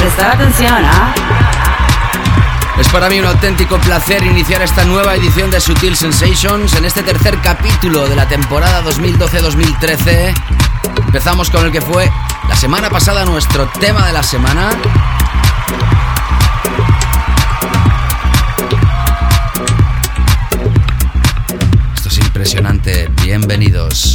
Prestar atención, ¿ah? Es para mí un auténtico placer iniciar esta nueva edición de Sutil Sensations en este tercer capítulo de la temporada 2012-2013. Empezamos con el que fue la semana pasada nuestro tema de la semana. Impresionante. Bienvenidos.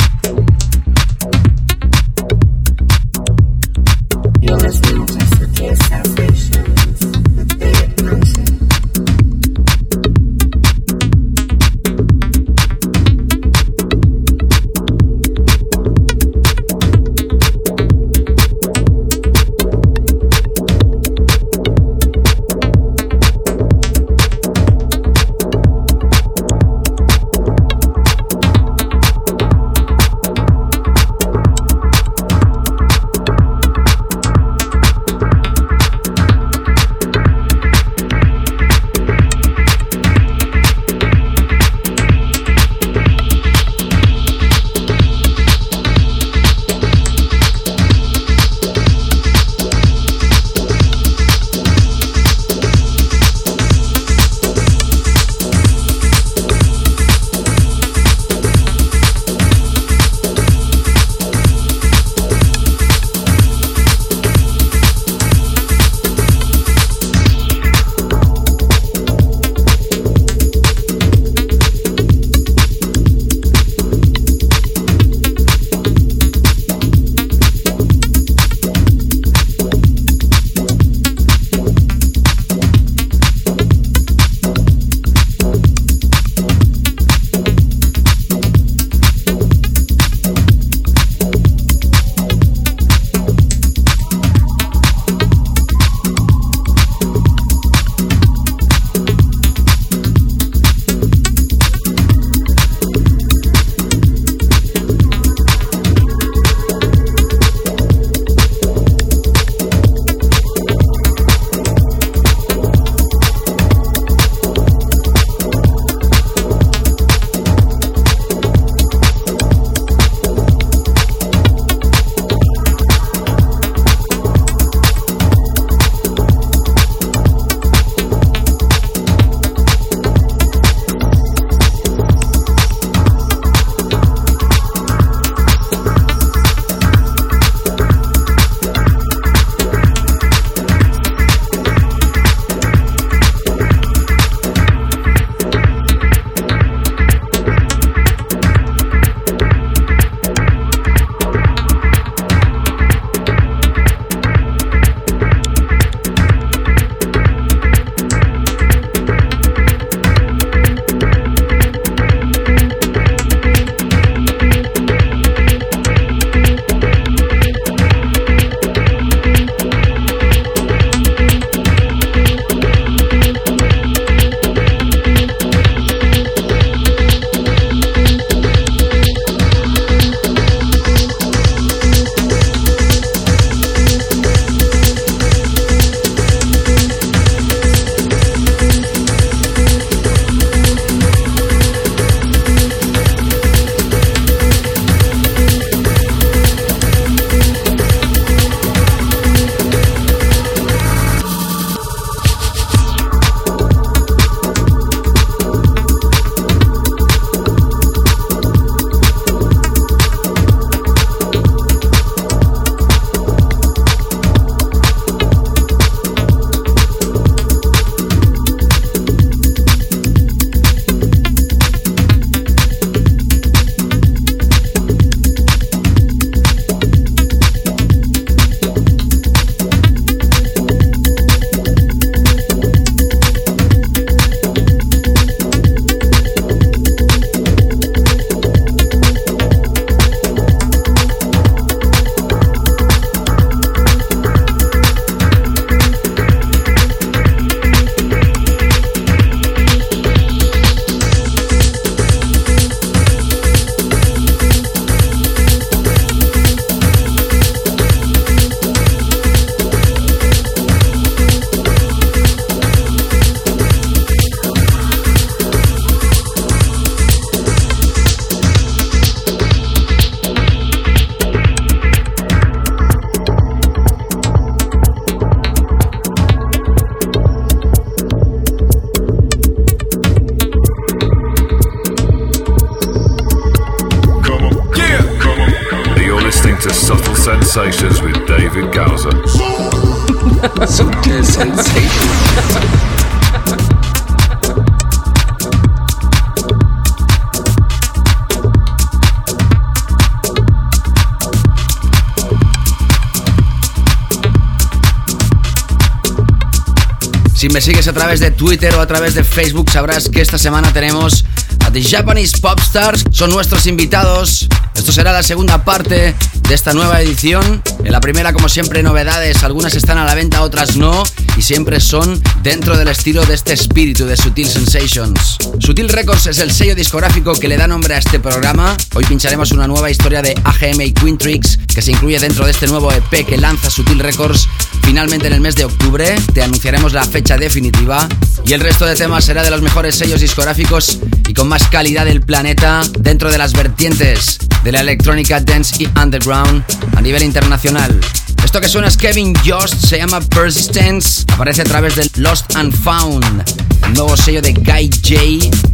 Twitter o a través de Facebook, sabrás que esta semana tenemos a The Japanese Popstars. Son nuestros invitados. Esto será la segunda parte de esta nueva edición. En la primera, como siempre, novedades. Algunas están a la venta, otras no. Y siempre son dentro del estilo de este espíritu de Sutil Sensations. Sutil Records es el sello discográfico que le da nombre a este programa. Hoy pincharemos una nueva historia de AGM y Quintrix que se incluye dentro de este nuevo EP que lanza Sutil Records finalmente en el mes de octubre. Te anunciaremos la fecha definitiva. Y el resto de temas será de los mejores sellos discográficos y con más calidad del planeta dentro de las vertientes de la electrónica dance y underground a nivel internacional. Esto que suena es Kevin Jost, se llama Persistence, aparece a través de Lost and Found, el nuevo sello de Guy J.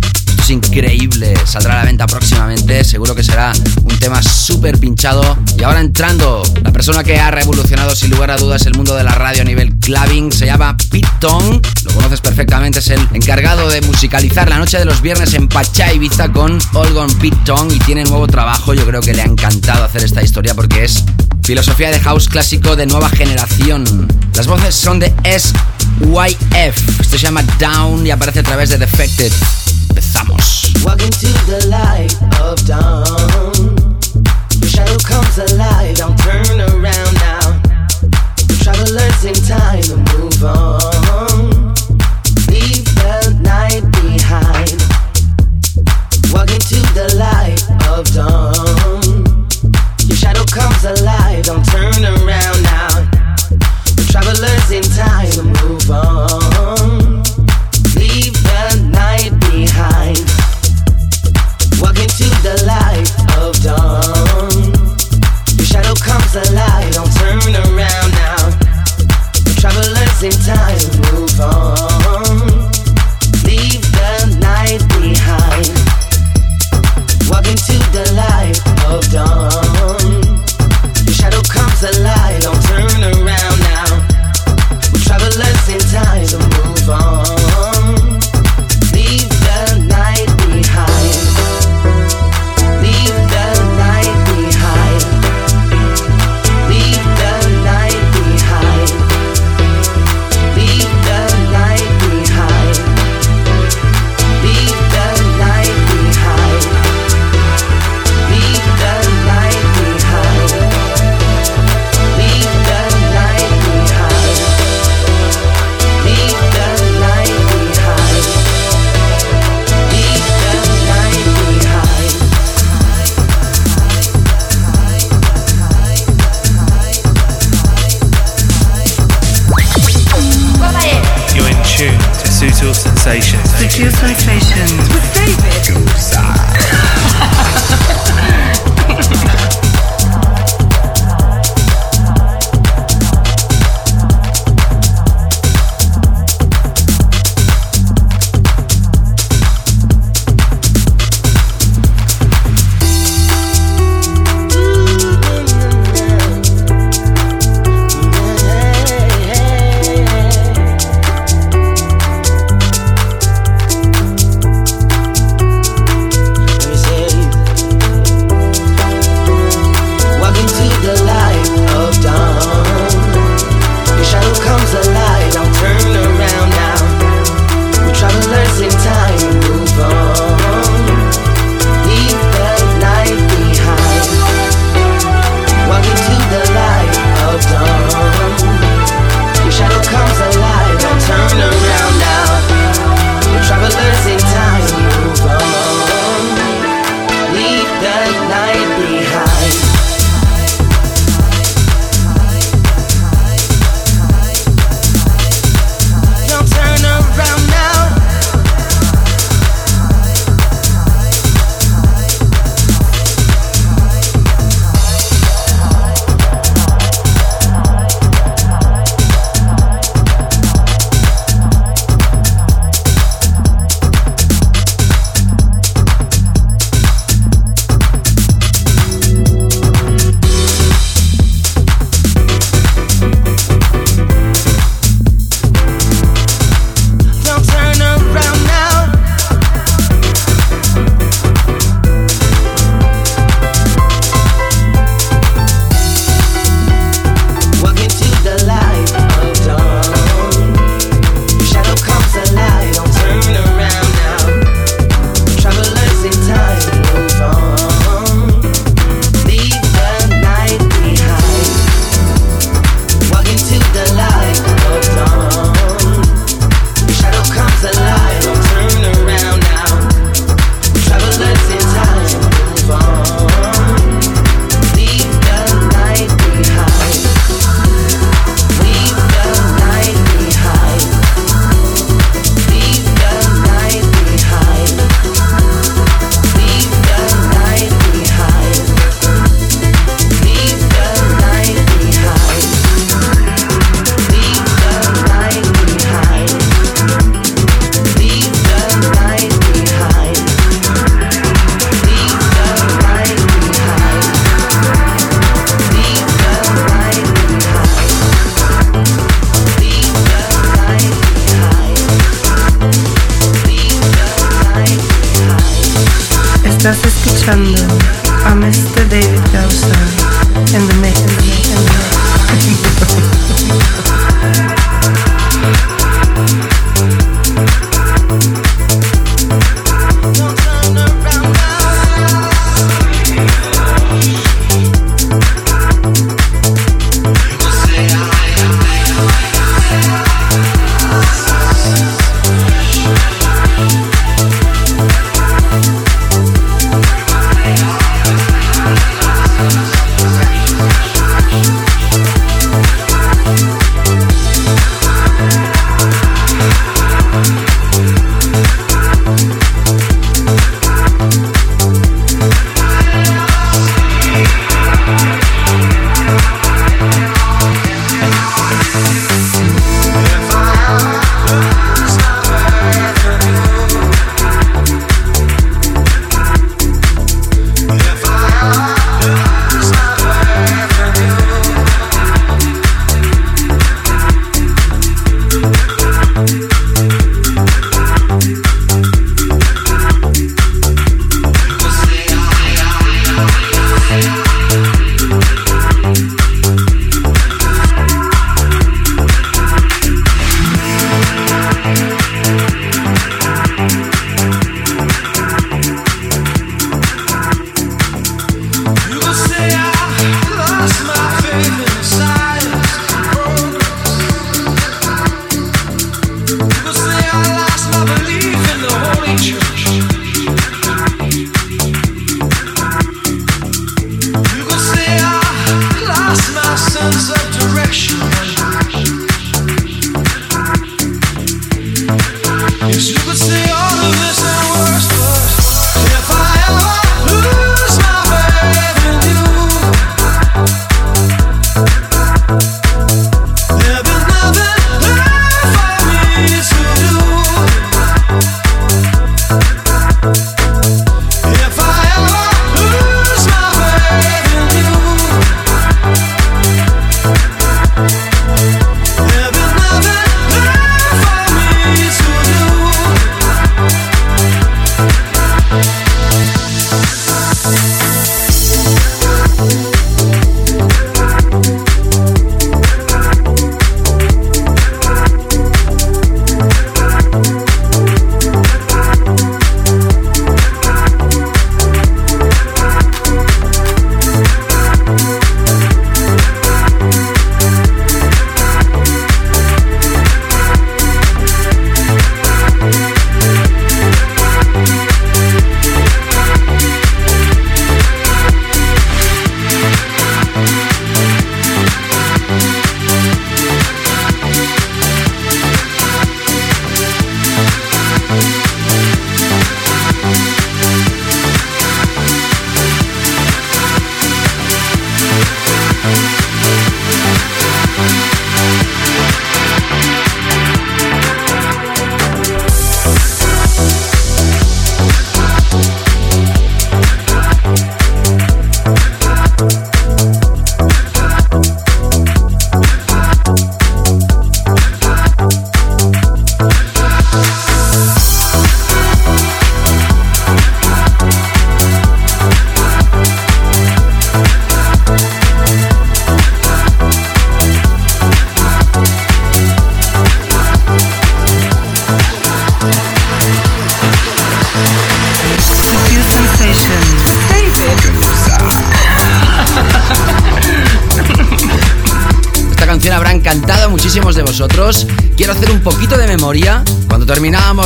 Increíble, saldrá a la venta próximamente, seguro que será un tema súper pinchado. Y ahora entrando, la persona que ha revolucionado sin lugar a dudas el mundo de la radio a nivel clubbing se llama Pete Tong, lo conoces perfectamente, es el encargado de musicalizar la noche de los viernes en Pachá Ibiza con Olgon Pete Tong y tiene nuevo trabajo, yo creo que le ha encantado hacer esta historia porque es filosofía de house clásico de nueva generación. Las voces son de SYF, esto se llama Down y aparece a través de Defected. Empezamos. Travelers in time move on.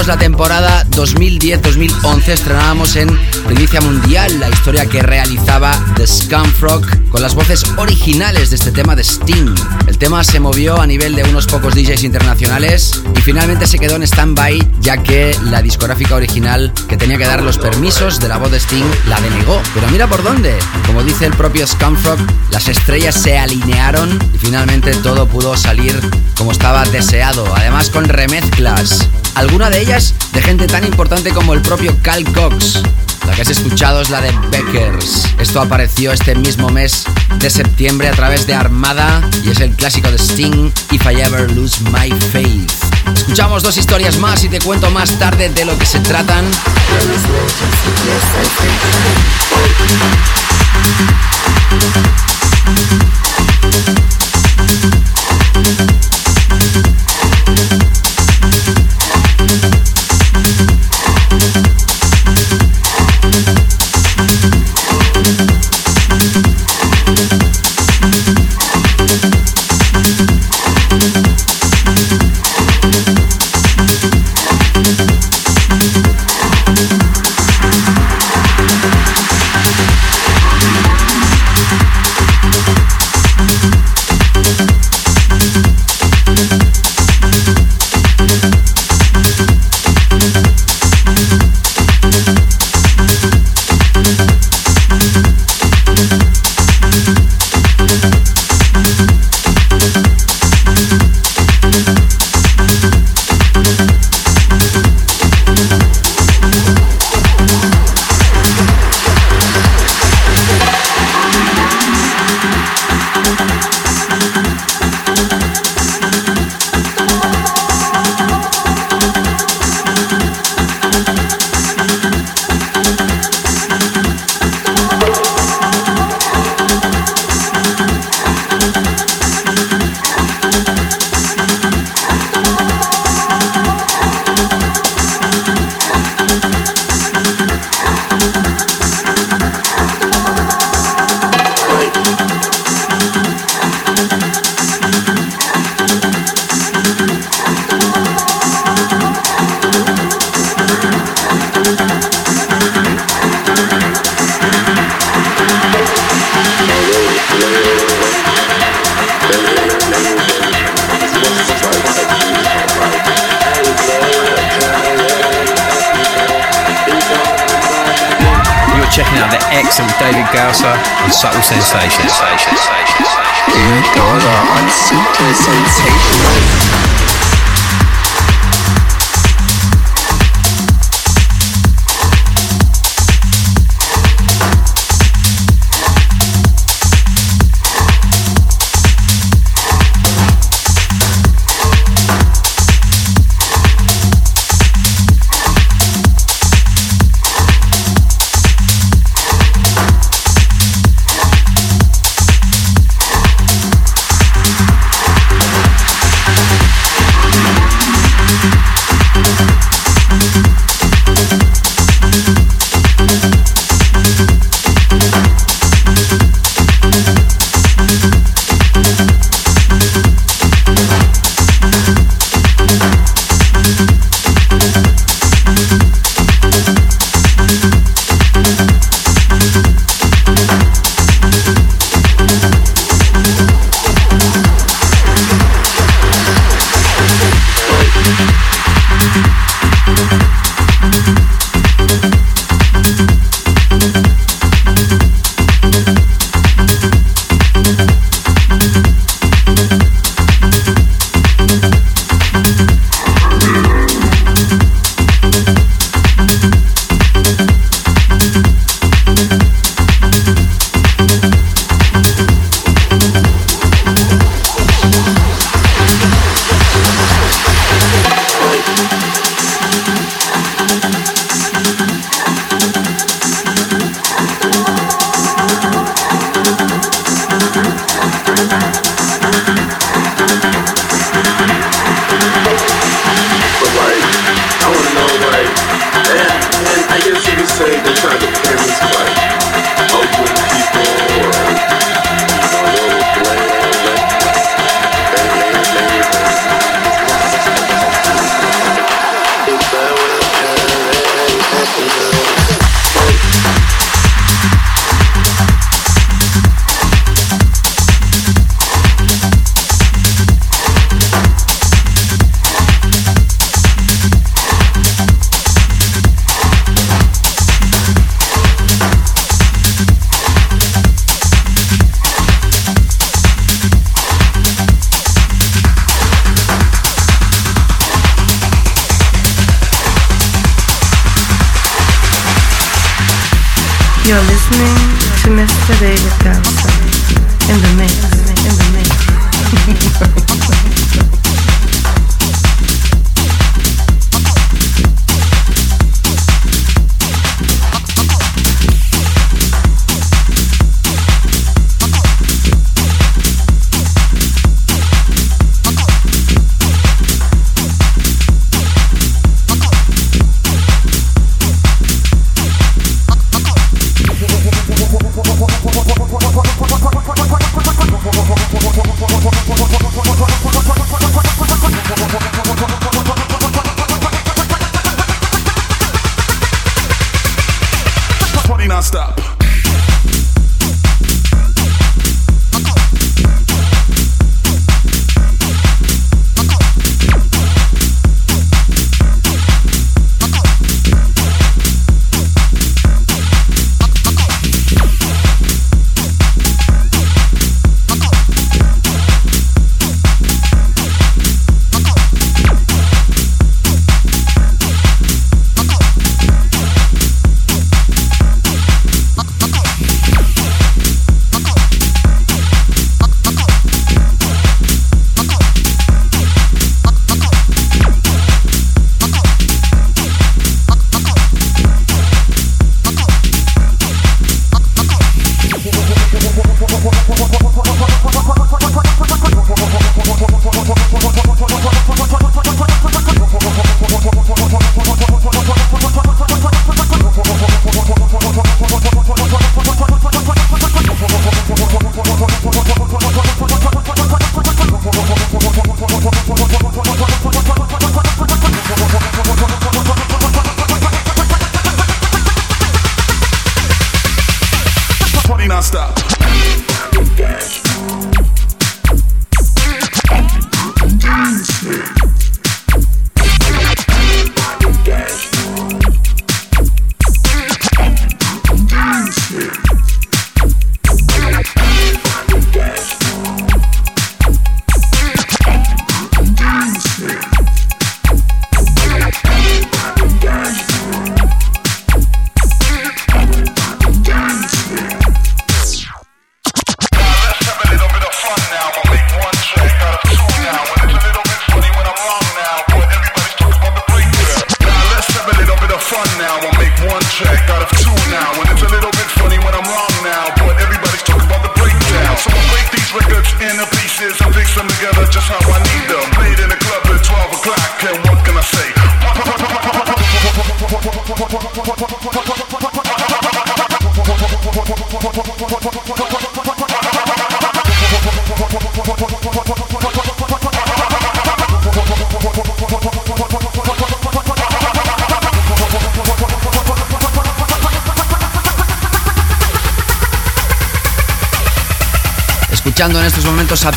La temporada 2010-2011 estrenábamos en Primicia Mundial la historia que realizaba The Scumfrog con las voces originales de este tema de Sting. El tema se movió a nivel de unos pocos DJs internacionales y finalmente se quedó en stand-by ya que la discográfica original que tenía que dar los permisos de la voz de Sting la denegó. Pero mira por dónde. Como dice el propio Scumfrog, las estrellas se alinearon y finalmente todo pudo salir como estaba deseado. Además con remezclas alguna de ellas de gente tan importante como el propio Cal Cox. La que has escuchado es la de Beckers. Esto apareció este mismo mes de septiembre a través de Armada y es el clásico de Sting, If I Ever Lose My Faith. Escuchamos dos historias más y te cuento más tarde de lo que se tratan.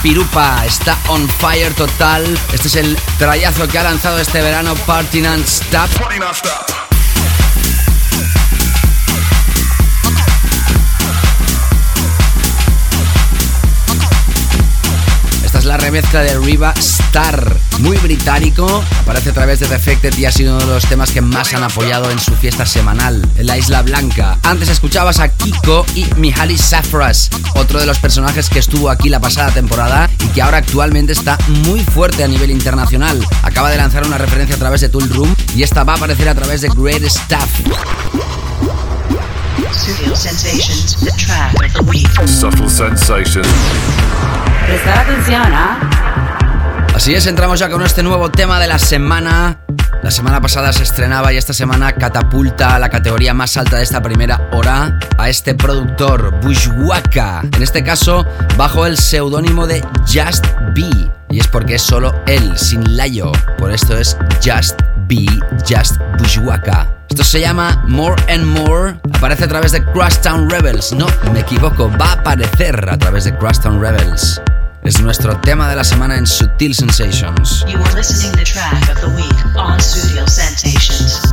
Pirupa, está on fire total. Este es el trayazo que ha lanzado este verano Party Non-Stop. Remezcla de Riva Star, muy británico. Aparece a través de Defected y ha sido uno de los temas que más han apoyado en su fiesta semanal en la Isla Blanca. Antes escuchabas a Kiko y Mihaly Safras, otro de los personajes que estuvo aquí la pasada temporada y que ahora actualmente está muy fuerte a nivel internacional. Acaba de lanzar una referencia a través de Tool Room y esta va a aparecer a través de Great Stuff. Studio Sensations, the track of the week. Subtle sensations. Prestar atención, ¿ah? Así es, entramos ya con este nuevo tema de la semana. La semana pasada se estrenaba y esta semana catapulta a la categoría más alta de esta primera hora a este productor, Bushwaka. En este caso, bajo el seudónimo de Just Be. Y es porque es solo él, sin Layo. Por esto es Just Be, Just Bushwaka. Esto se llama More and More. Aparece a través de Crosstown Rebels. No, me equivoco, va a aparecer a través de Crosstown Rebels. Es nuestro tema de la semana en Sutil Sensations. You are listening track of the week on.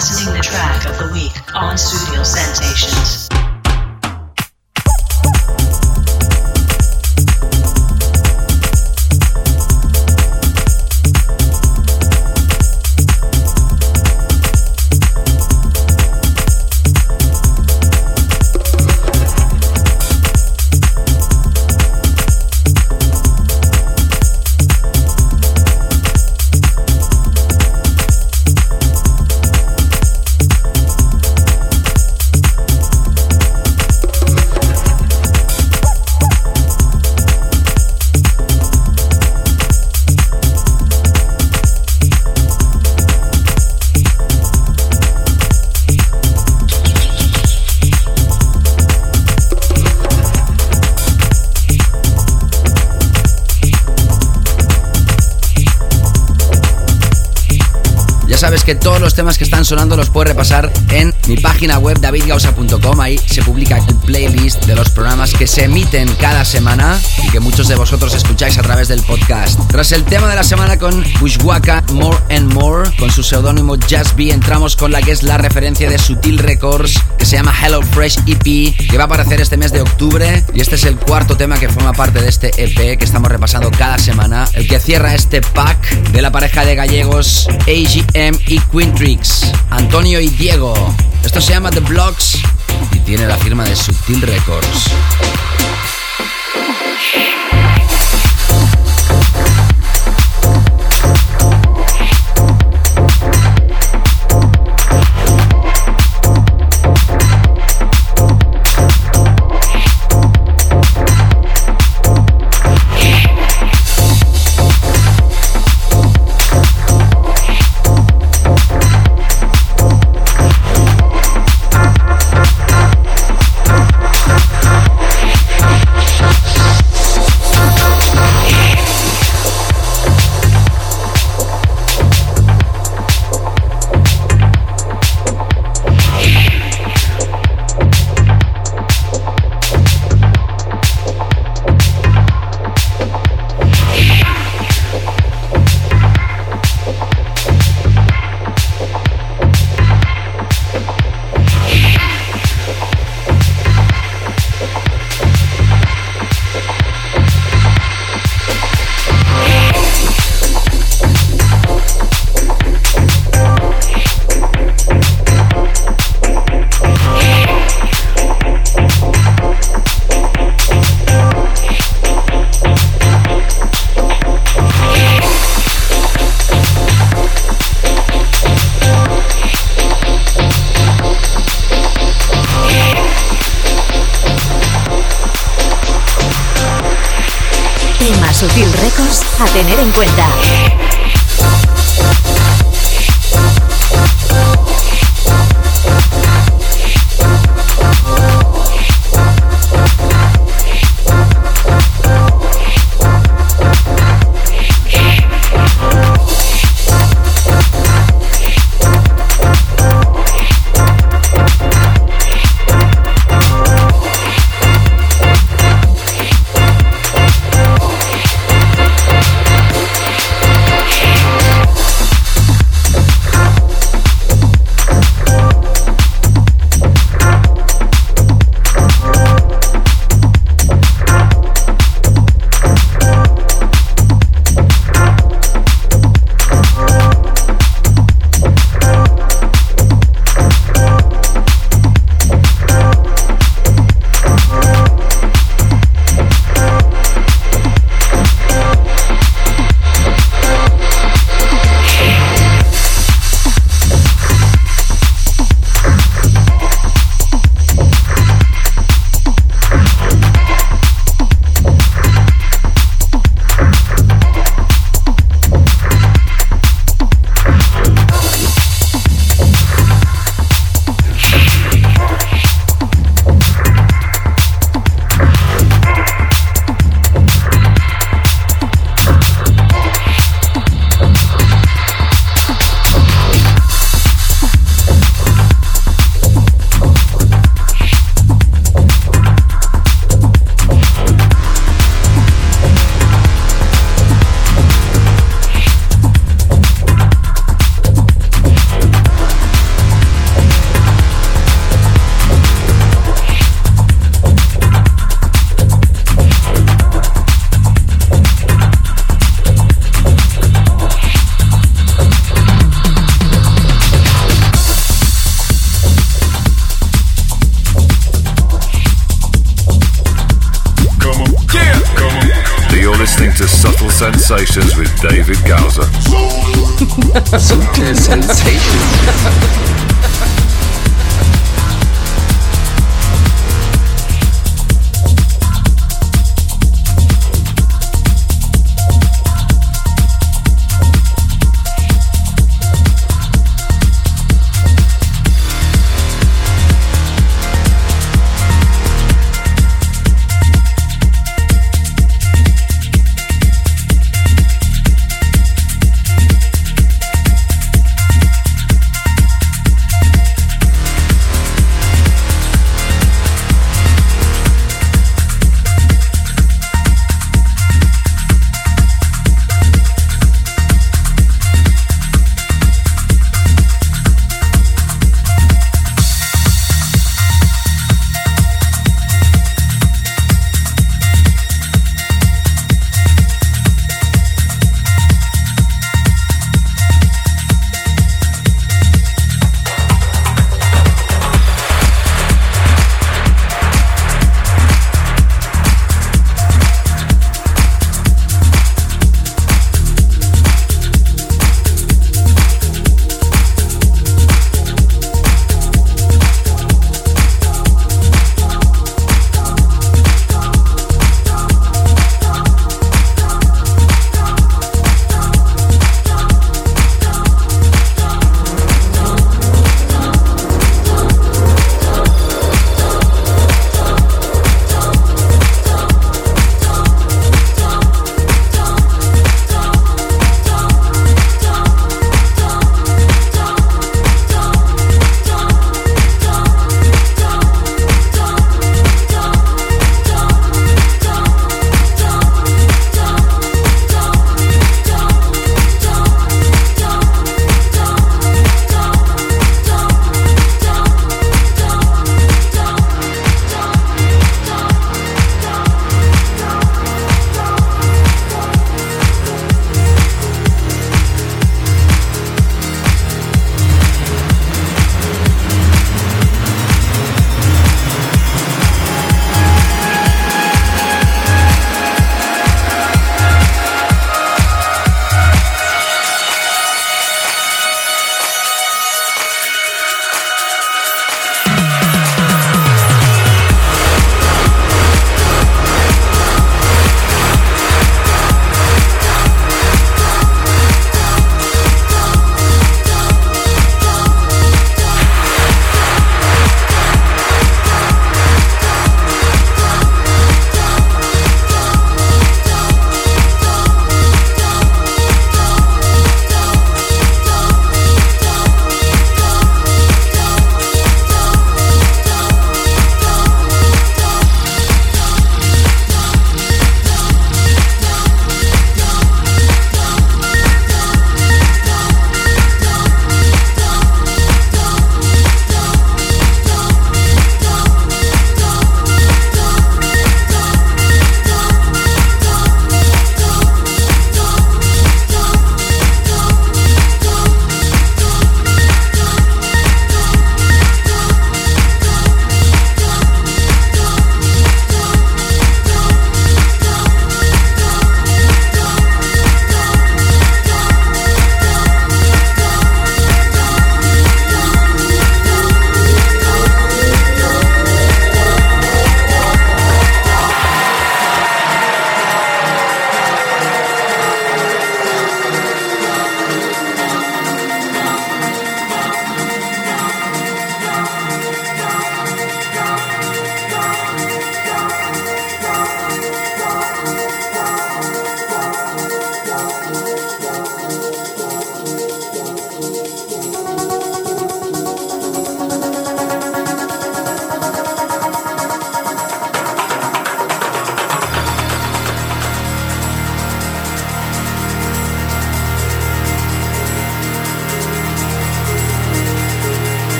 Listening the track of the week on Studio Sensations. Que todos los temas que están sonando los puedes repasar en mi página web davidgausa.com. Ahí se publica el playlist de los programas que se emiten cada semana y que muchos de vosotros escucháis a través del podcast. Tras el tema de la semana con Bushwaka More and More, con su seudónimo Just Be, entramos con la que es la referencia de Sutil Records, se llama Hello Fresh EP, que va a aparecer este mes de octubre. Y este es el cuarto tema que forma parte de este EP que estamos repasando cada semana, el que cierra este pack de la pareja de gallegos AGM y Quintrix, Antonio y Diego. Esto se llama The Blocks y tiene la firma de Sutil Records.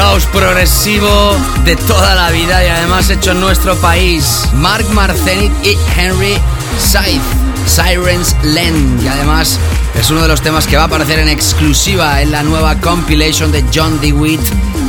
House progresivo de toda la vida y además hecho en nuestro país. Mark Marcenit y Henry Scythe. Sirens Land. Y además es uno de los temas que va a aparecer en exclusiva en la nueva compilation de John DeWitt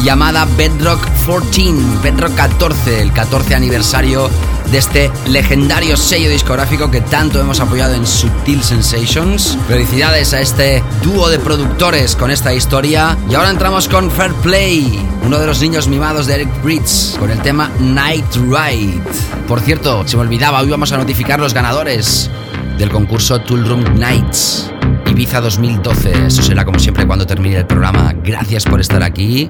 llamada Bedrock 14. Bedrock 14, el 14 aniversario de este legendario sello discográfico que tanto hemos apoyado en Subtil Sensations. Felicidades a este dúo de productores con esta historia. Y ahora entramos con Fair Play, uno de los niños mimados de Eric Bridge, con el tema Night Ride. Por cierto, se me olvidaba, hoy vamos a notificar los ganadores del concurso Tool Room Nights. Ibiza 2012. Eso será como siempre cuando termine el programa. Gracias por estar aquí.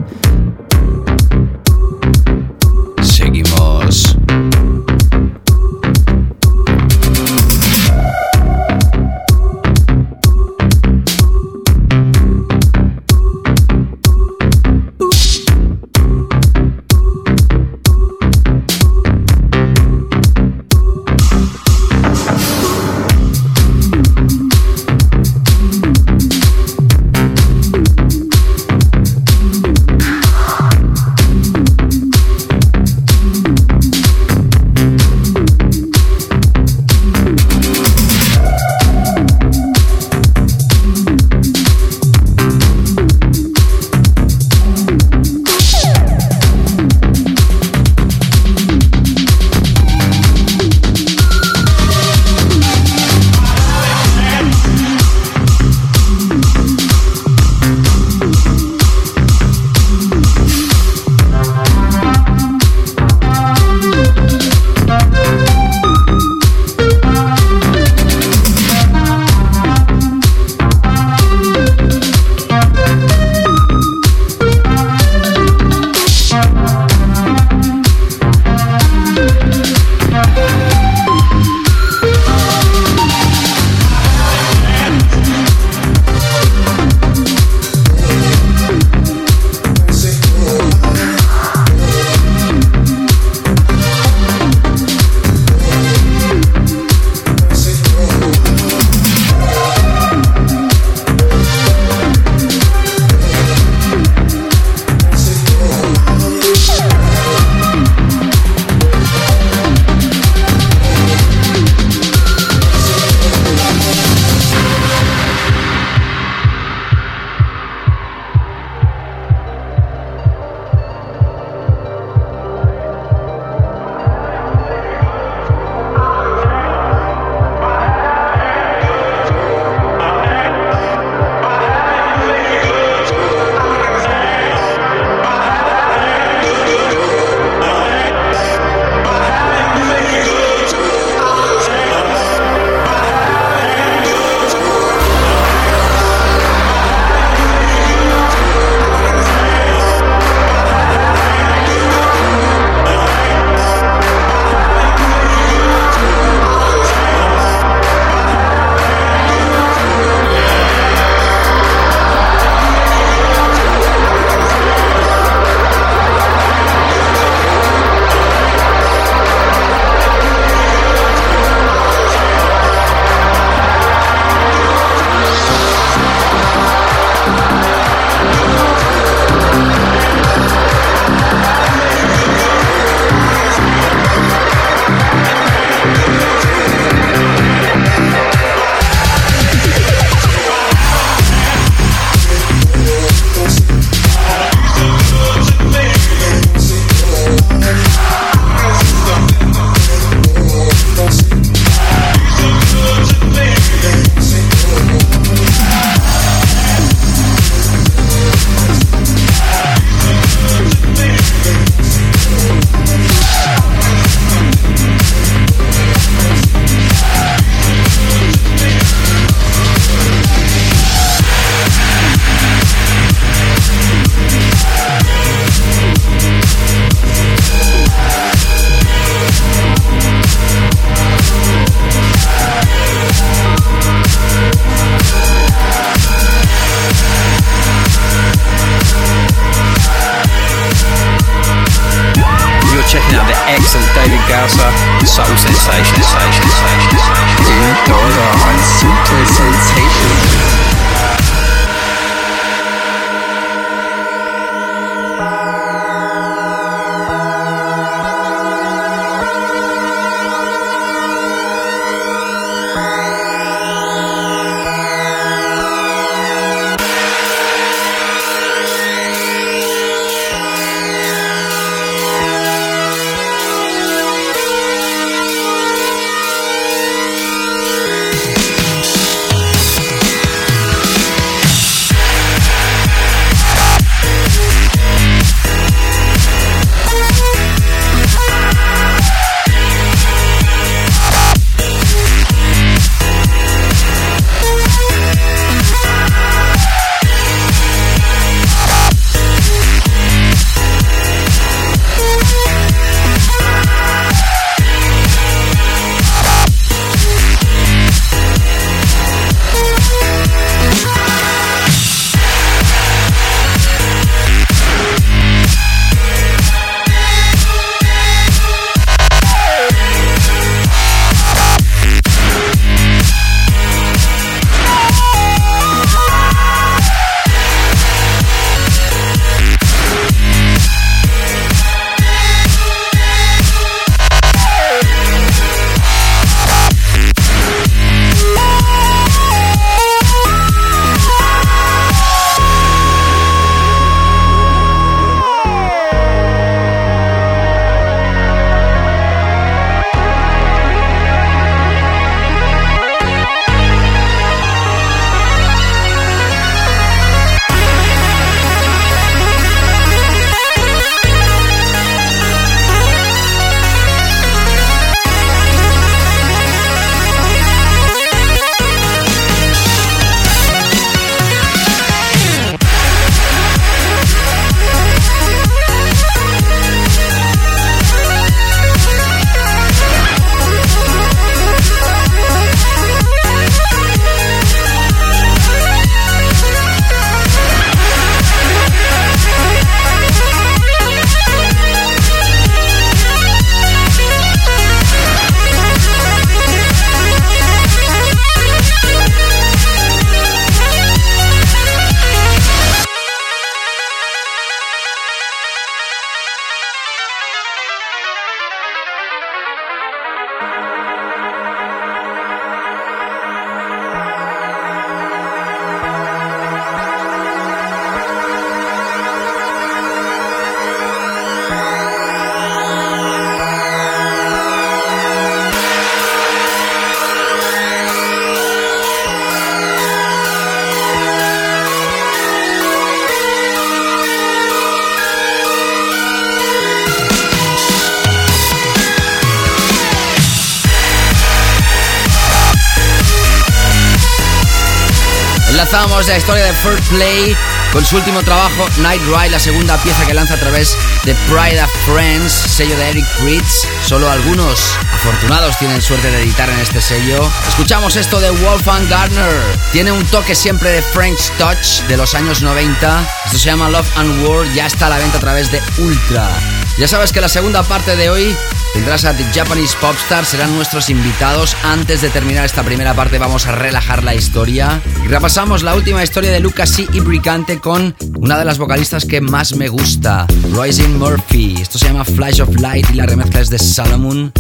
La historia de First Play con su último trabajo, Night Ride, la segunda pieza que lanza a través de Pride of Friends, sello de Eric Fritz. Solo algunos afortunados tienen suerte de editar en este sello. Escuchamos esto de Wolfgang Gardner. Tiene un toque siempre de French Touch de los años 90. Esto se llama Love and War, ya está a la venta a través de Ultra. Ya sabes que la segunda parte de hoy tendrás a The Japanese Popstar, serán nuestros invitados. Antes de terminar esta primera parte vamos a relajar la historia. Y repasamos la última historia de Lucas y Bricante con una de las vocalistas que más me gusta, Roisin Murphy. Esto se llama Flash of Light y la remezcla es de Salomon,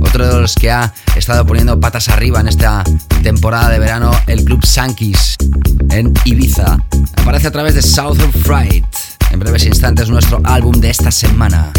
otro de los que ha estado poniendo patas arriba en esta temporada de verano, el club Sankis en Ibiza. Aparece a través de South of Fright. En breves instantes nuestro álbum de esta semana.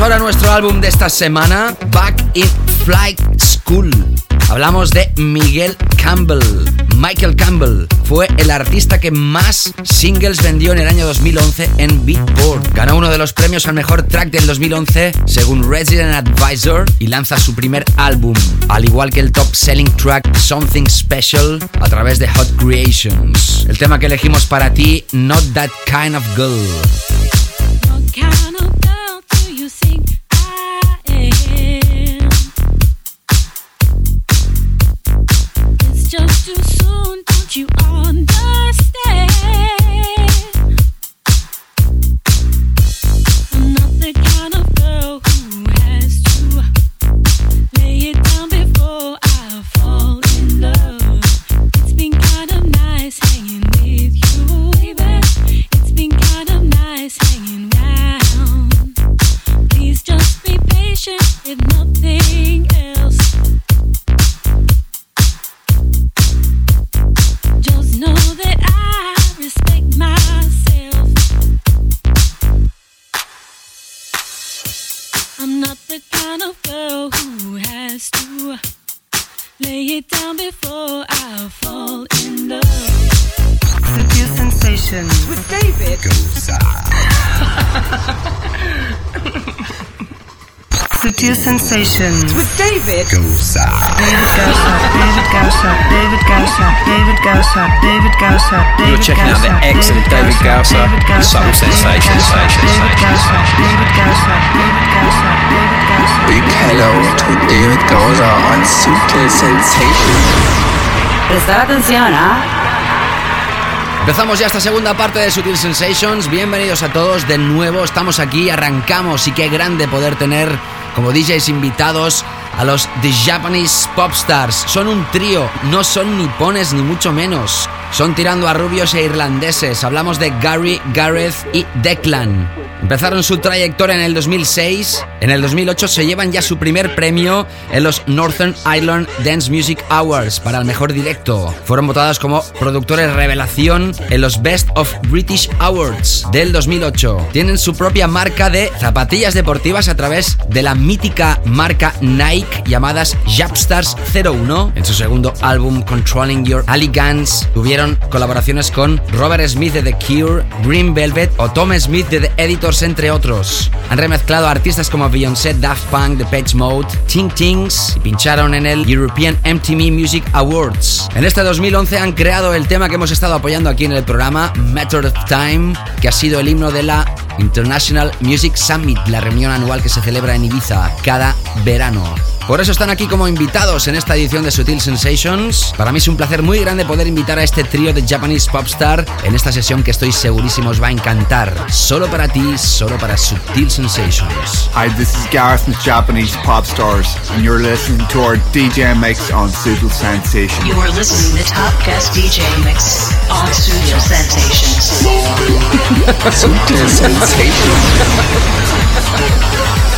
Ahora nuestro álbum de esta semana, Back in Flight School. Hablamos de Miguel Campbell. Michael Campbell fue el artista que más singles vendió en el año 2011 en Beatport. Ganó uno de los premios al mejor track del 2011 según Resident Advisor y lanza su primer álbum, al igual que el top selling track Something Special a través de Hot Creations. El tema que elegimos para ti, Not That Kind of Girl. Sensations. With David Goza. David Gausa, David Gausa, David Gausa, David Gausa, David Gausa, David You're checking out the excellent David Gausa, David Gausa, Subtle David Sensations, Gausa, Sensations, David Gausa, David Gausa, David Gausa, David Gausa. Big hello to David Goza on Sutil Sensations. Prestar atención, ¿ah? Empezamos ya esta segunda parte de Sutil Sensations. Bienvenidos a todos de nuevo. Estamos aquí, arrancamos y qué grande poder tener como DJs invitados a los The Japanese Popstars. Son un trío, no son nipones ni mucho menos. Son tirando a rubios e irlandeses. Hablamos de Gary, Gareth y Declan. Empezaron su trayectoria en el 2006. En el 2008 se llevan ya su primer premio en los Northern Ireland Dance Music Awards para el mejor directo. Fueron votados como productores revelación en los Best of British Awards del 2008. Tienen su propia marca de zapatillas deportivas a través de la mítica marca Nike llamadas Japstars 01. En su segundo álbum Controlling Your Elegance tuvieron colaboraciones con Robert Smith de The Cure, Green Velvet o Tom Smith de The Editors entre otros. Han remezclado artistas como Beyoncé, Daft Punk, The Page Mode, Ting Tings y pincharon en el European MTV Music Awards. En este 2011 han creado el tema que hemos estado apoyando aquí en el programa, Matter of Time, que ha sido el himno de la International Music Summit, la reunión anual que se celebra en Ibiza cada verano. Por eso están aquí como invitados en esta edición de Sutil Sensations. Para mí es un placer muy grande poder invitar a este trío de Japanese Popstar en esta sesión que estoy segurísimo os va a encantar. Solo para ti, solo para Sutil Sensations. Hi, this is Gareth from Japanese Pop Stars, and you're listening to our DJ mix on Suitable Sensations. You are listening to Top Guest DJ Mix on Studio Sensations. Sutil Sensations.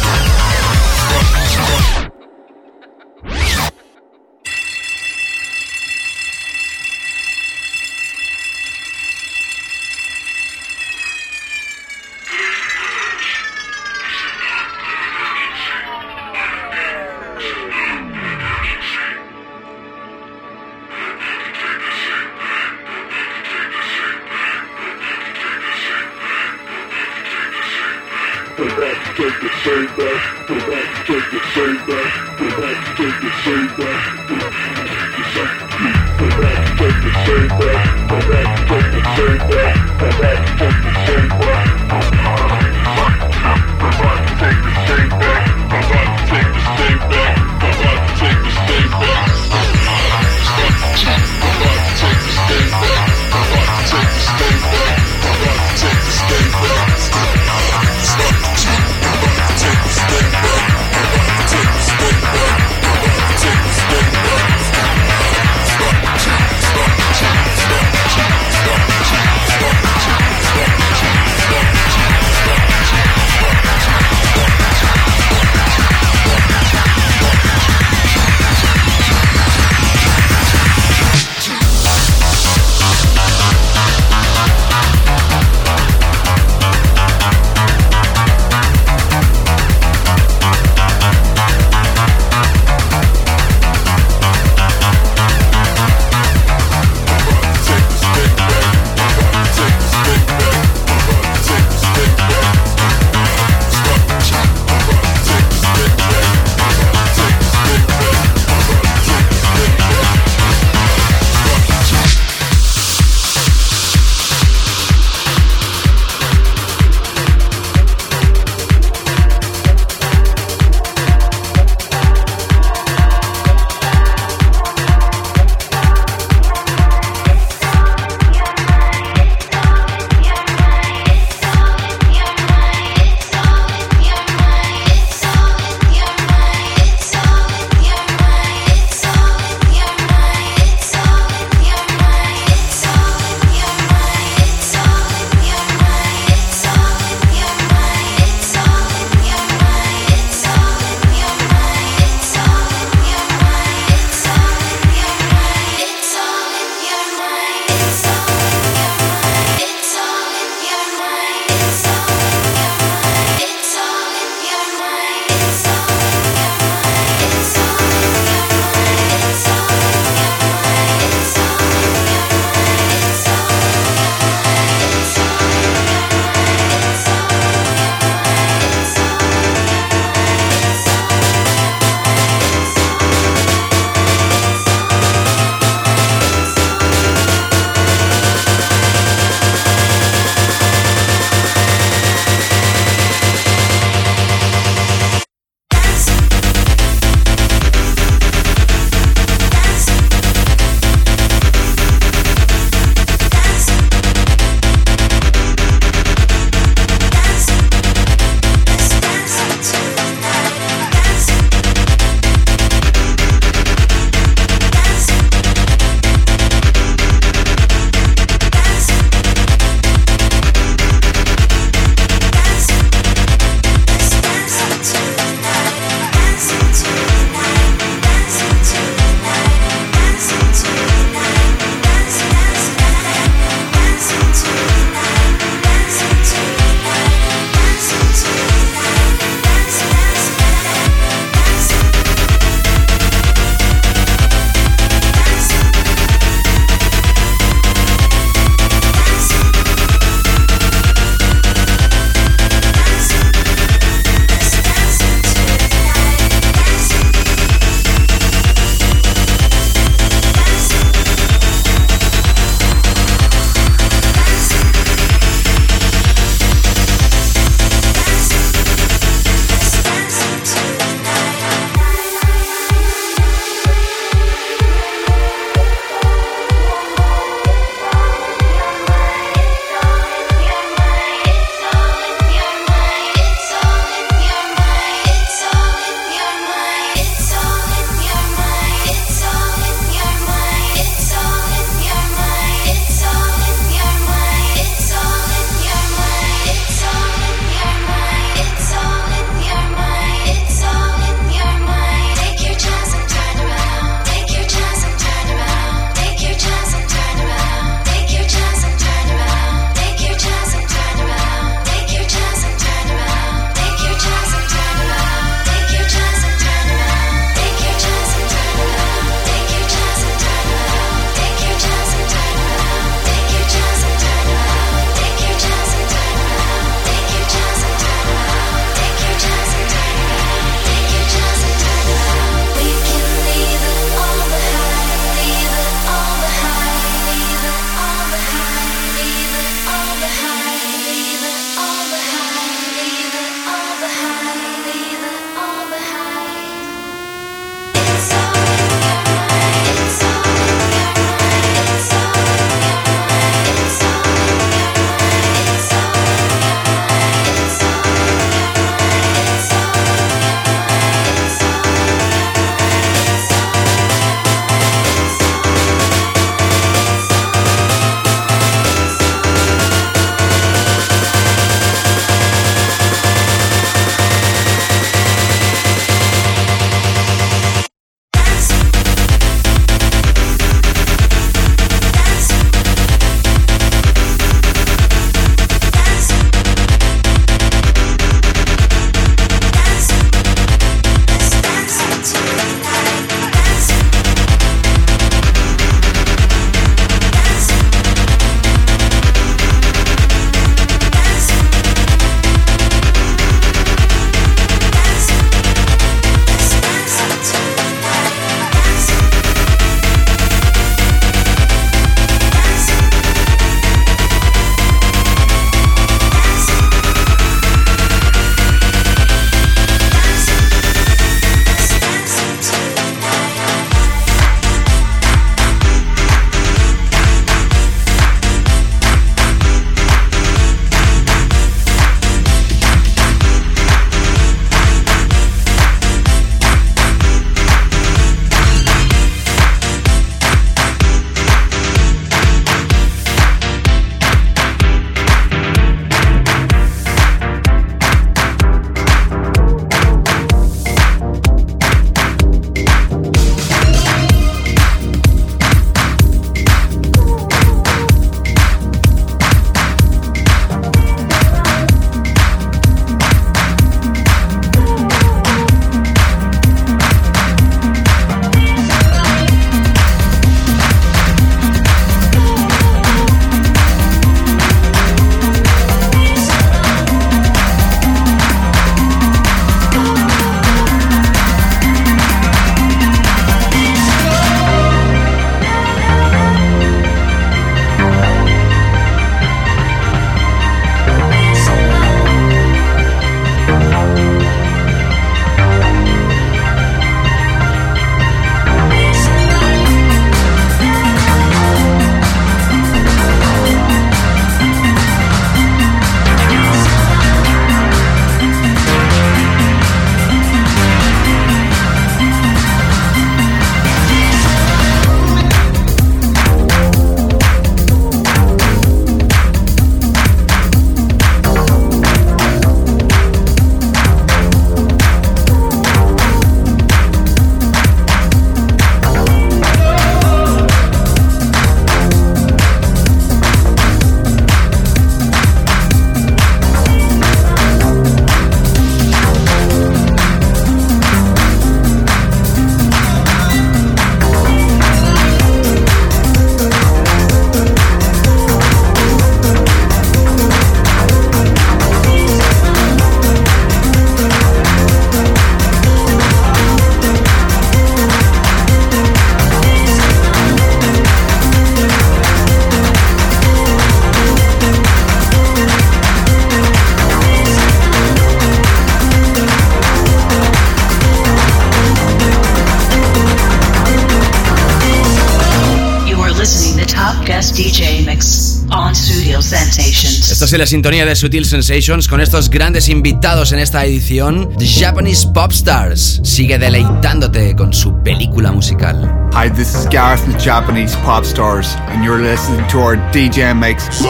Es la sintonía de Sutil Sensations con estos grandes invitados en esta edición. The Japanese Pop Stars sigue deleitándote con su película musical. Hi, this is Gareth the Japanese Pop Stars, and you're listening to our DJ Mix.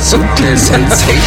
Sutil Sensations.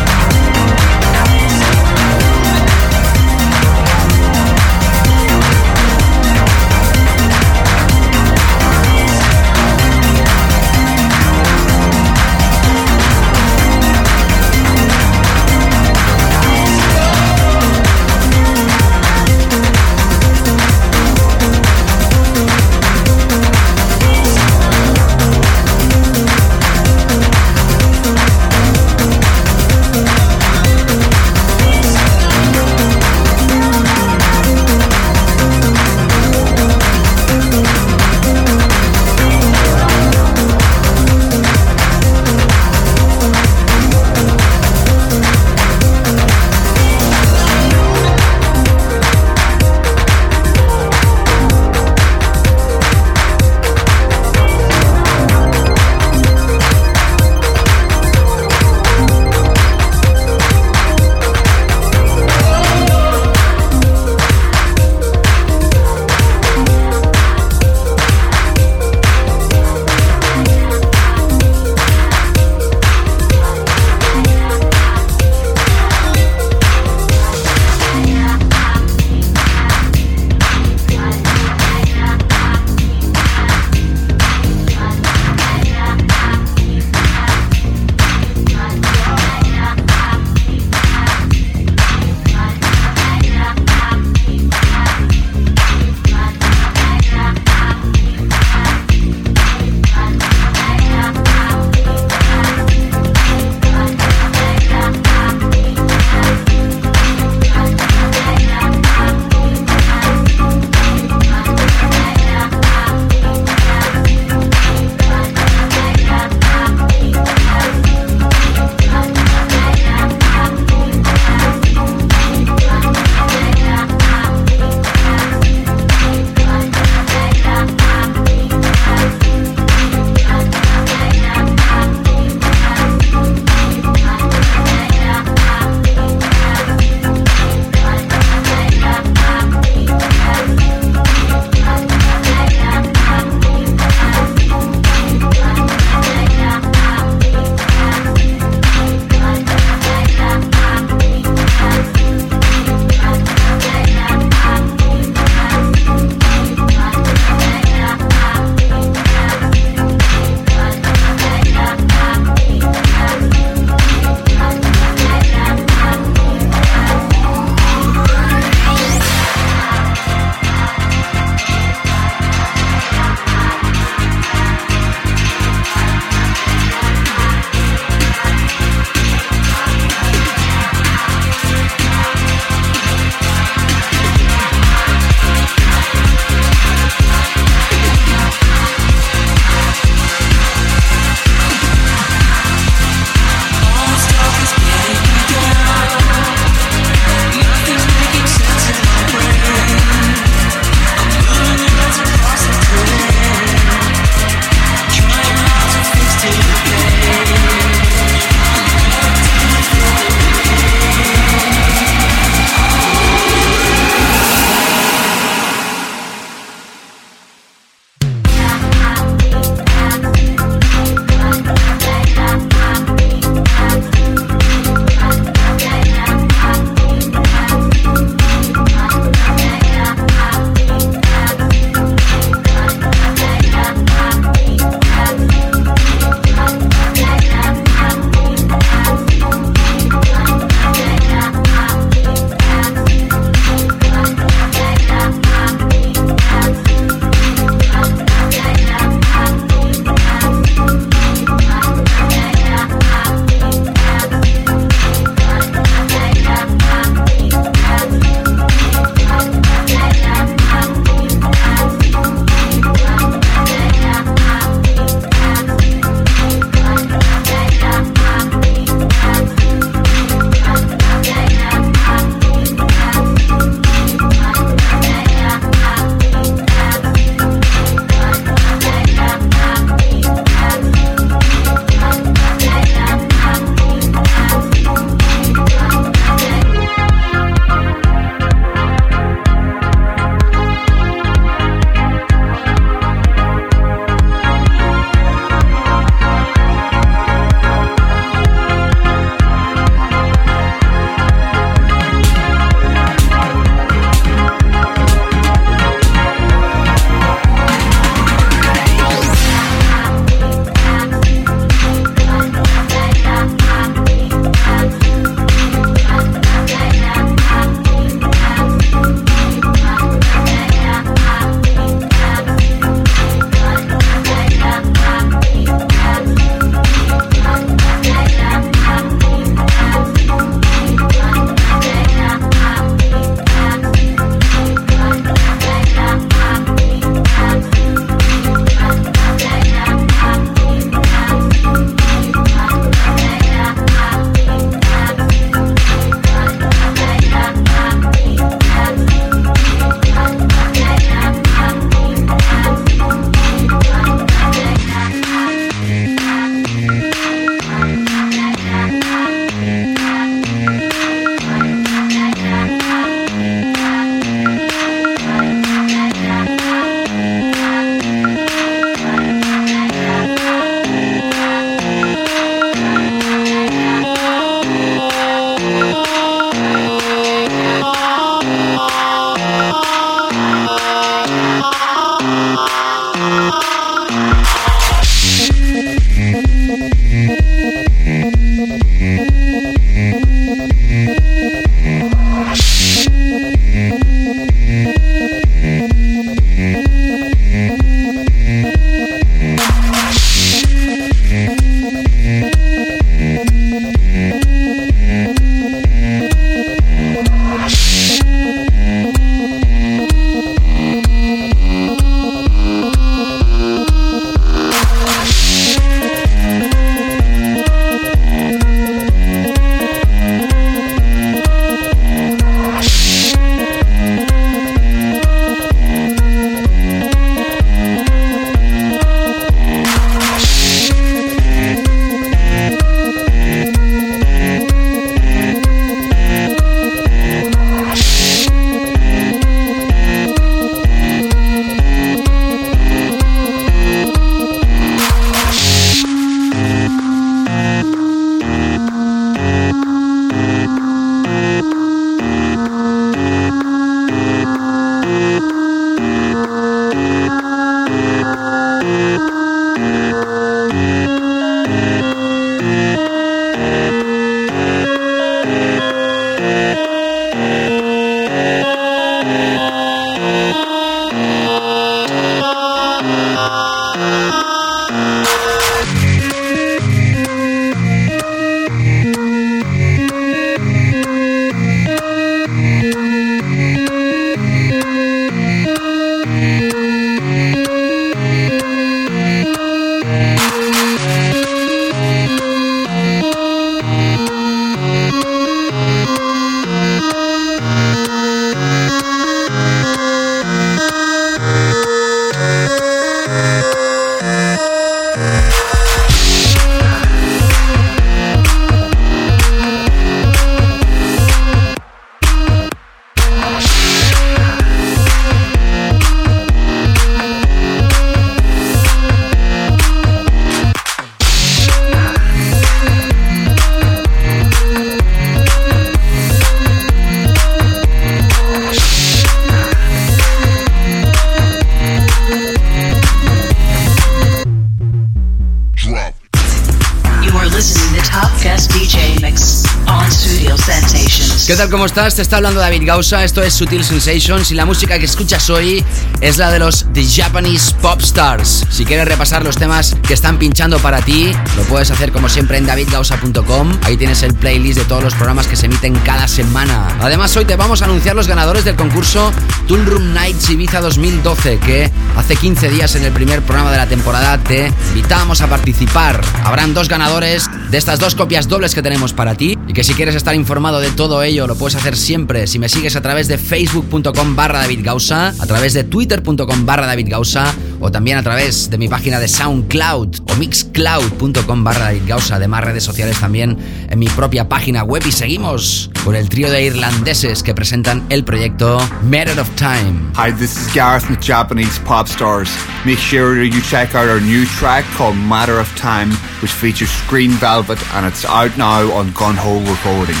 ¿Cómo estás? Te está hablando David Gausa, esto es Sutil Sensations y la música que escuchas hoy es la de los The Japanese Pop Stars. Si quieres repasar los temas que están pinchando para ti, lo puedes hacer como siempre en davidgausa.com. Ahí tienes el playlist de todos los programas que se emiten cada semana. Además, hoy te vamos a anunciar los ganadores del concurso Tool Room Nights Ibiza 2012, que hace 15 días en el primer programa de la temporada te invitamos a participar. Habrán dos ganadores de estas dos copias dobles que tenemos para ti. Y que si quieres estar informado de todo ello lo puedes hacer siempre. Si me sigues a través de facebook.com barra David Gausa, a través de twitter.com barra David Gausa o también a través de mi página de SoundCloud o mixcloud.com barra David Gausa, además redes sociales también en mi propia página web. Y seguimos con el trío de irlandeses que presentan el proyecto Matter of Time. Hi, this is Gareth with Japanese Pop Stars. Make sure that you check out our new track called Matter of Time, which features Green Velvet, and it's out now on Gunhole Recording.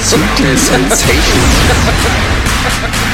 Sutil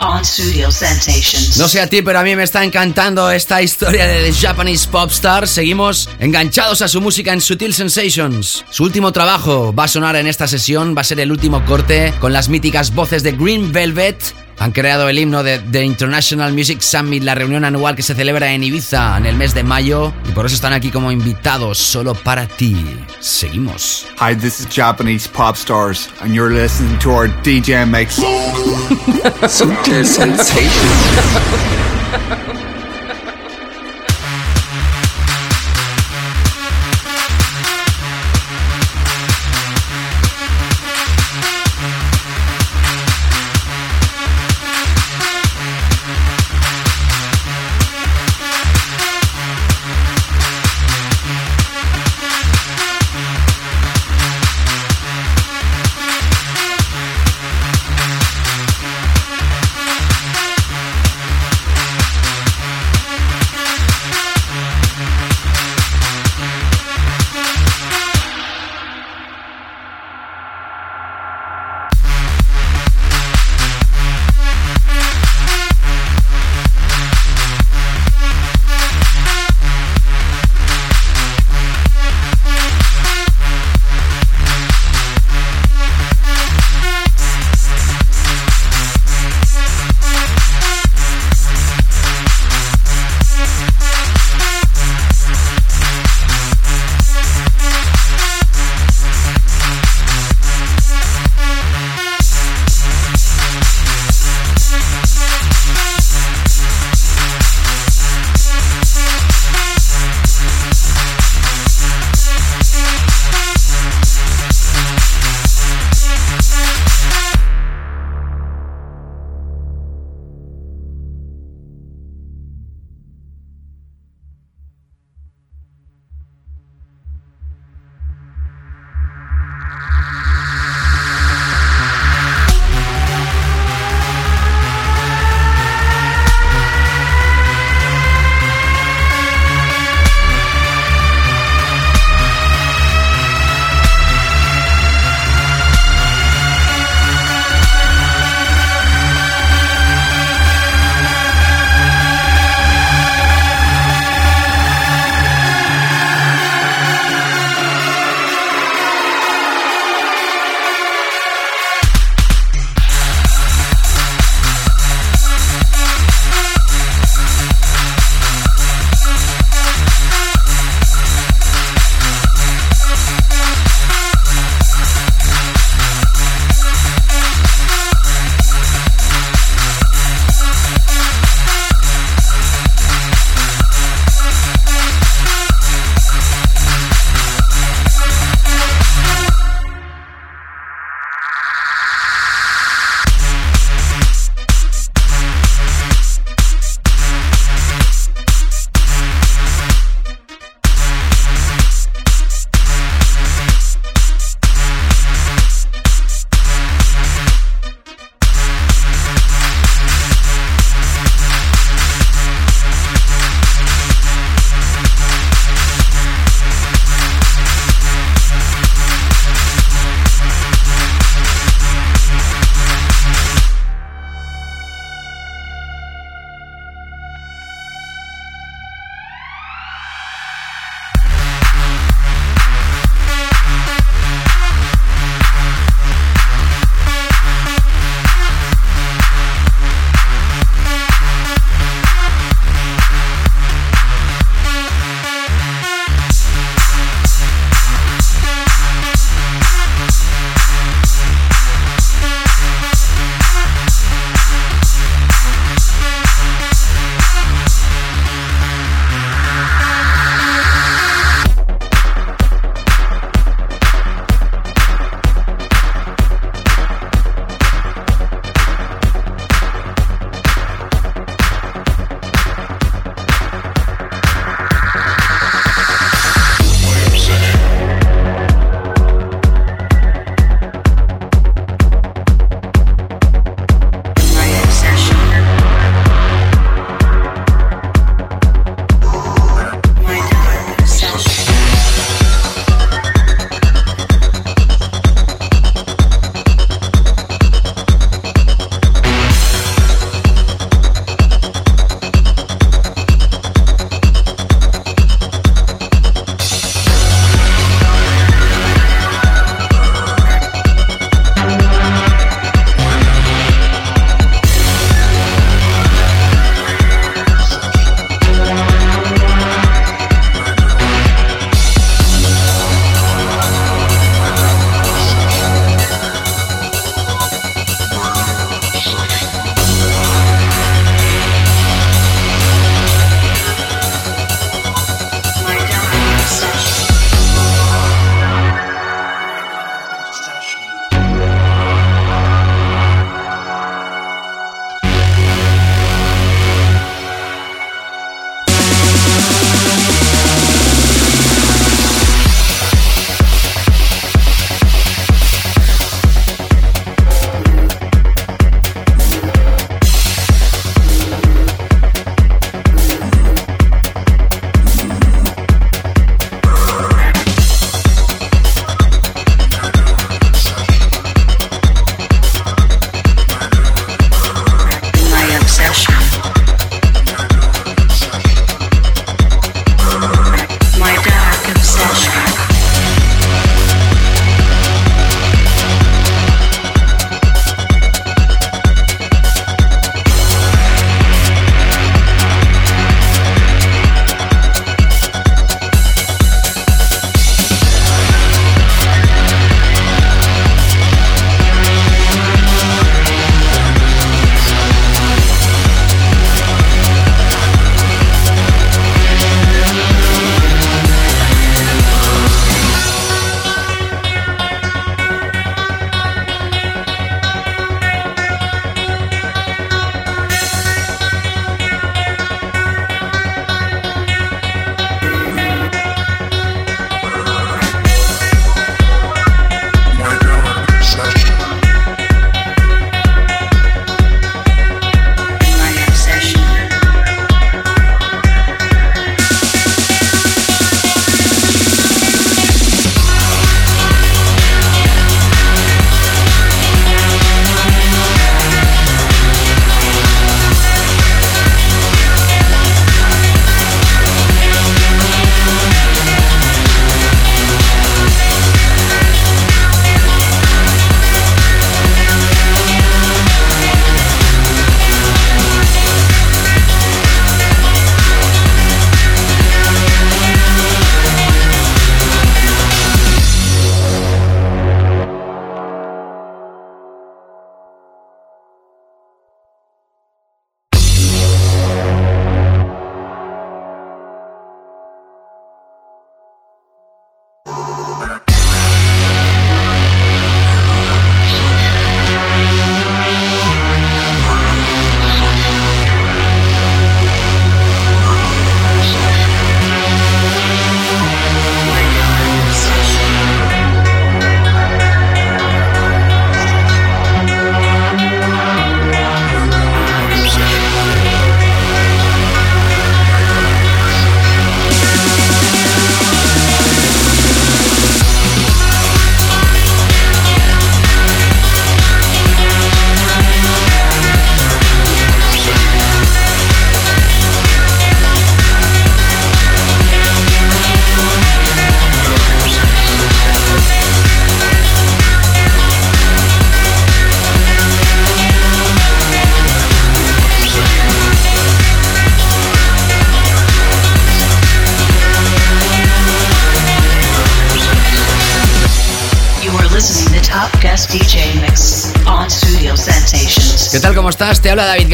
on Studio Sensations. No sé a ti, pero a mí me está encantando esta historia de The Japanese Popstar. Seguimos enganchados a su música en Sutil Sensations. Su último trabajo va a sonar en esta sesión, va a ser el último corte con las míticas voces de Green Velvet. Han creado el himno de The International Music Summit, la reunión anual que se celebra en Ibiza en el mes de mayo, y por eso están aquí como invitados solo para ti. Seguimos. Hi, this is Japanese pop stars, and you're listening to our DJ mix. Sutil Sensations.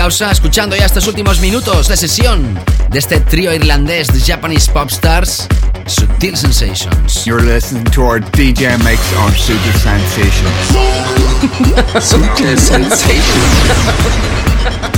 Gausa, escuchando ya estos últimos minutos de sesión de este trío irlandés de Japanese Pop Stars, Subtil Sensations. You're listening to our DJ mix on Super Sensations. Super Sensations.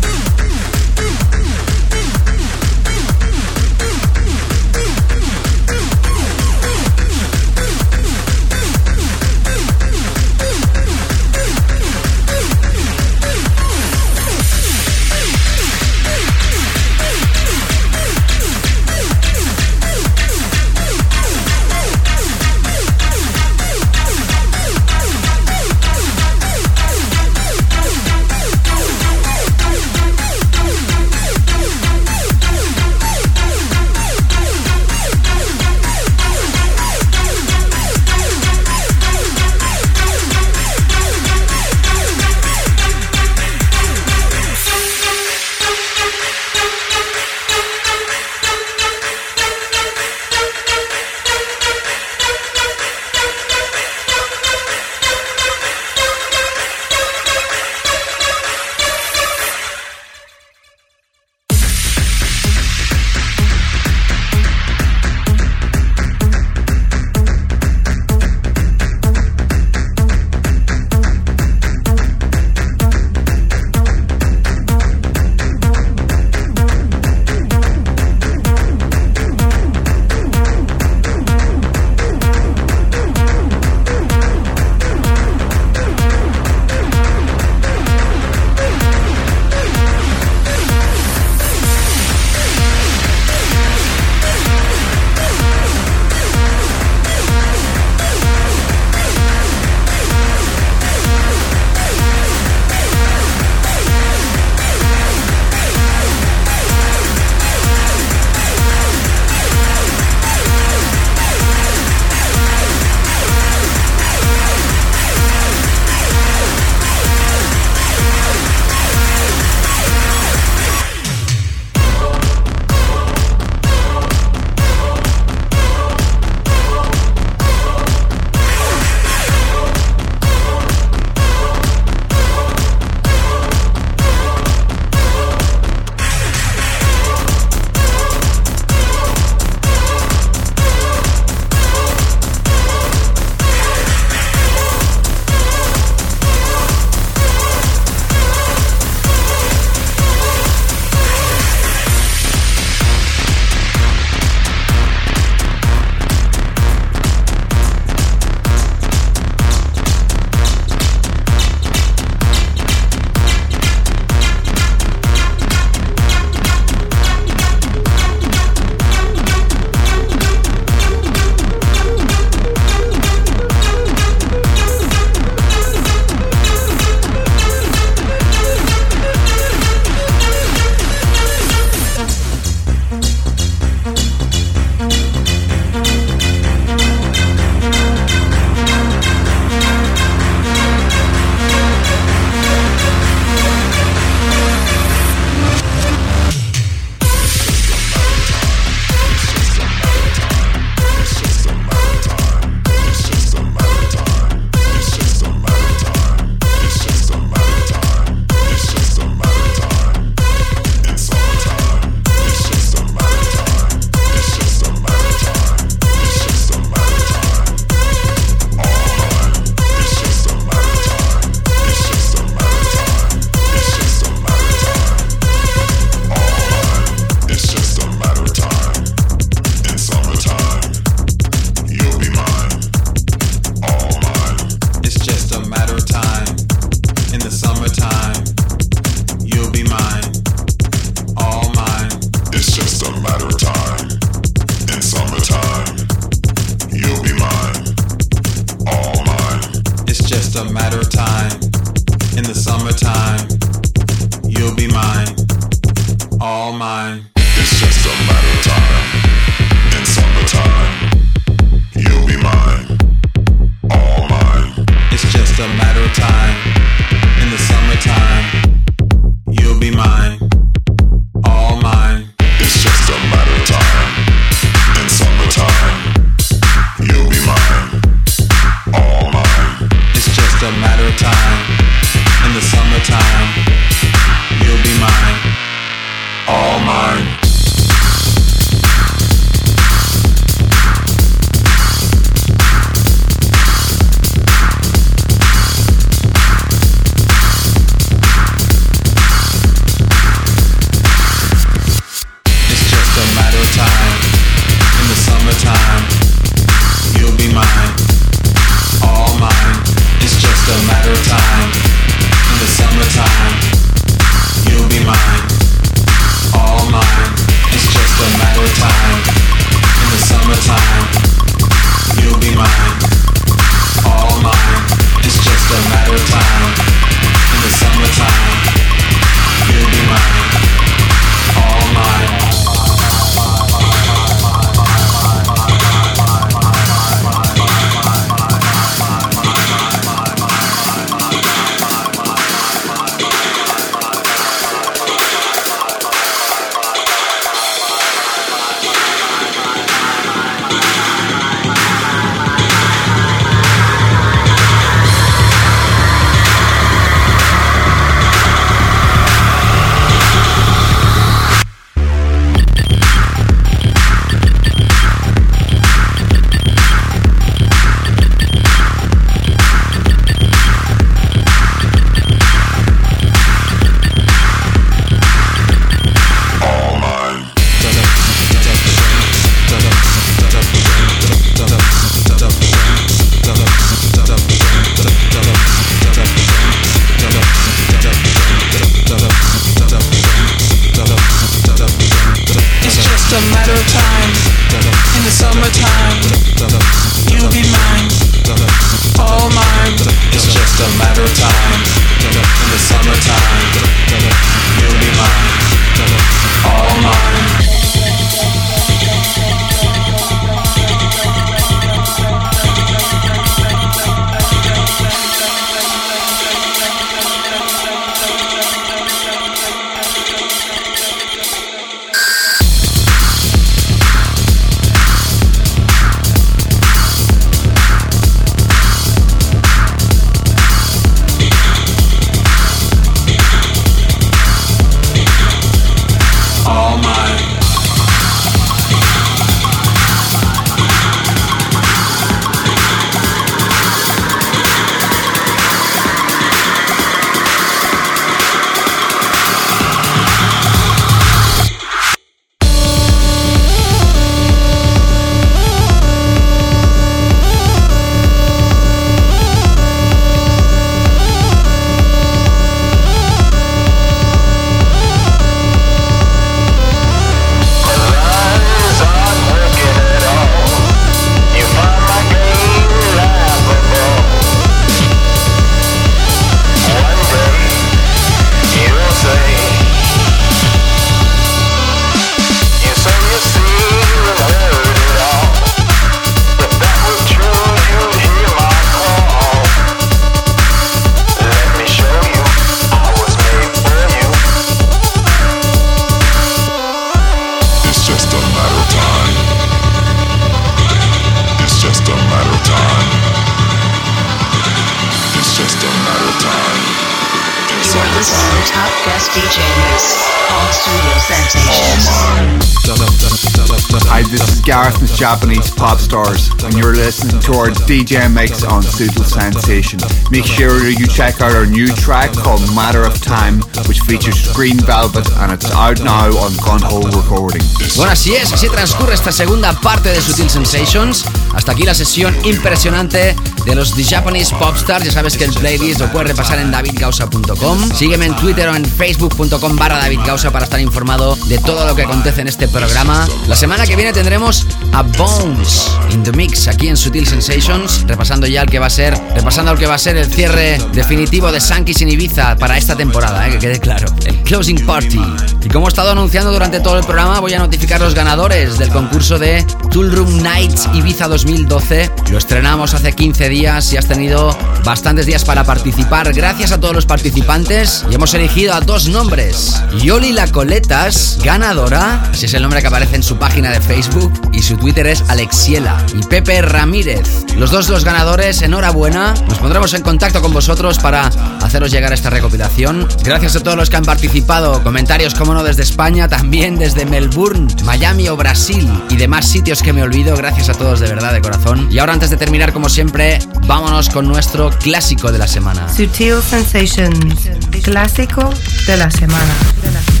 DJ Mix on Suitable Sensation. Make sure you check out our new track called Matter of Time, which features Green Velvet and it's out now on Gone Home Recordings. Bueno, así es, así transcurre esta segunda parte de Sutil Sensations. Hasta aquí la sesión impresionante de los The Japanese Popstars. Ya sabes que el playlist lo puedes repasar en davidgausa.com. Sígueme en Twitter o en Facebook.com/davidgausa para estar informado de todo lo que acontece en este programa. La semana que viene tendremos a Bones in the Mix aquí en Sutil Sensations, repasando ya el que va a ser, repasando el que va a ser el cierre definitivo de Sankis en Ibiza para esta temporada, eh, que quede claro. El Closing Party. Y como he estado anunciando durante todo el programa, voy a notificar los ganadores del concurso de Tool Room Nights Ibiza 2012. Lo estrenamos hace 15 días y has tenido bastantes días para participar. Gracias a todos los participantes y hemos elegido a dos nombres. Yoli La Coletas, ganadora, ese es el nombre que aparece en su página de Facebook y su Twitter es Alexiela. Y Pepe Ramírez, los dos los ganadores, enhorabuena. Nos pondremos en contacto con vosotros para haceros llegar esta recopilación. Gracias a todos los que han participado. Comentarios, como no, desde España, también desde Melbourne, Miami o Brasil y demás sitios que me olvido. Gracias a todos de verdad, de corazón. Y ahora, antes de terminar, como siempre, vámonos con nuestro clásico de la semana. Sutil Sensations, clásico de la semana.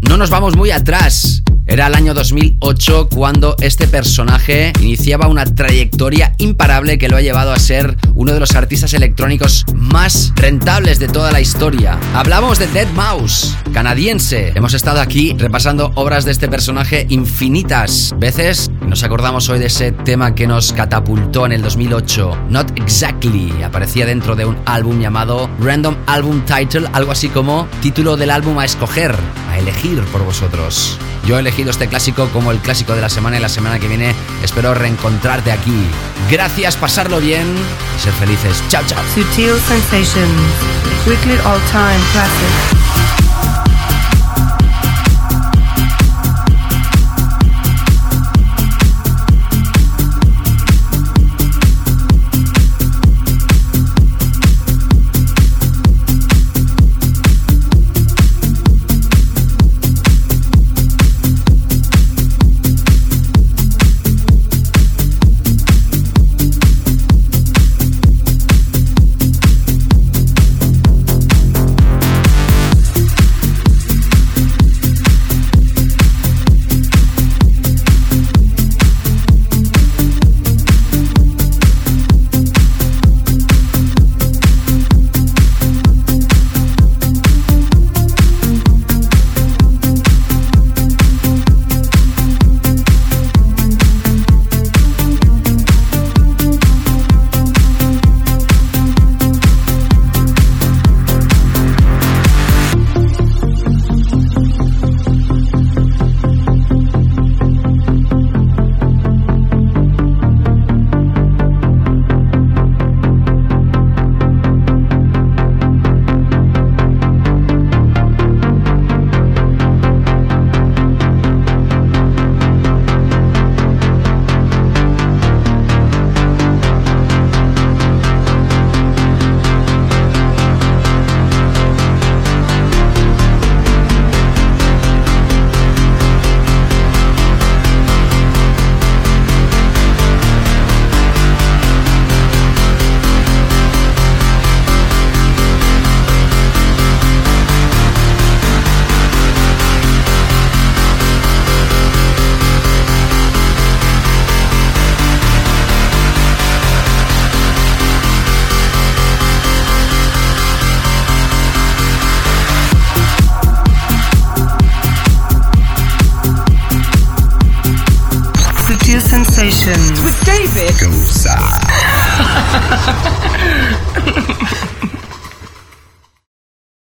No nos vamos muy atrás. Era el año 2008 cuando este personaje iniciaba una trayectoria imparable que lo ha llevado a ser uno de los artistas electrónicos más rentables de toda la historia. Hablamos de Dead Mouse, canadiense. Hemos estado aquí repasando obras de este personaje infinitas veces. Nos acordamos hoy de ese tema que nos catapultó en el 2008. Not Exactly aparecía dentro de un álbum llamado Random Album Title, algo así como título del álbum a escoger, a elegir por vosotros. Yo he elegido este clásico como el clásico de la semana y la semana que viene espero reencontrarte aquí. Gracias, pasarlo bien y ser felices. Chao, chao. Sutil Sensations, weekly all-time classic.